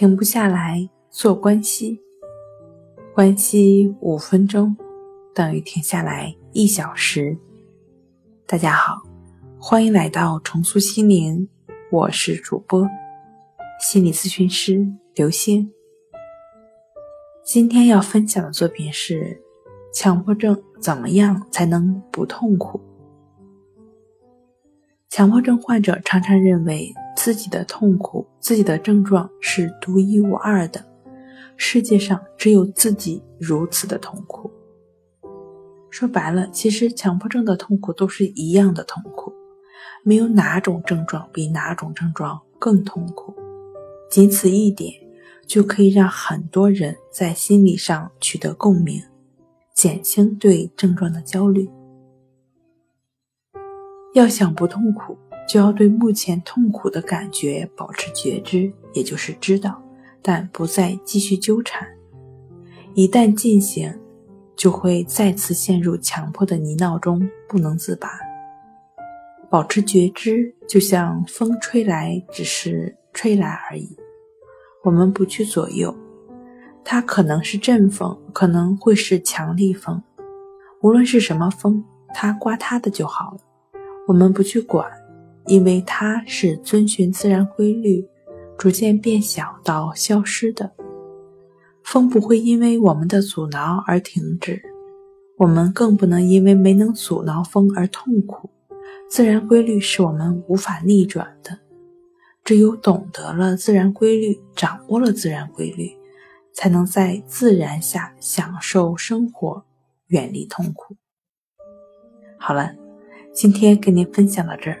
停不下来做关系，关系五分钟等于停下来一小时。大家好，欢迎来到重塑心灵，我是主播心理咨询师刘星。今天要分享的作品是：强迫症怎么样才能不痛苦？强迫症患者常常认为。自己的痛苦，自己的症状是独一无二的，世界上只有自己如此的痛苦。说白了，其实强迫症的痛苦都是一样的痛苦，没有哪种症状比哪种症状更痛苦。仅此一点，就可以让很多人在心理上取得共鸣，减轻对症状的焦虑。要想不痛苦。就要对目前痛苦的感觉保持觉知，也就是知道，但不再继续纠缠。一旦进行，就会再次陷入强迫的泥淖中，不能自拔。保持觉知，就像风吹来，只是吹来而已，我们不去左右。它可能是阵风，可能会是强力风，无论是什么风，它刮它的就好了，我们不去管。因为它是遵循自然规律，逐渐变小到消失的。风不会因为我们的阻挠而停止，我们更不能因为没能阻挠风而痛苦。自然规律是我们无法逆转的，只有懂得了自然规律，掌握了自然规律，才能在自然下享受生活，远离痛苦。好了，今天跟您分享到这儿。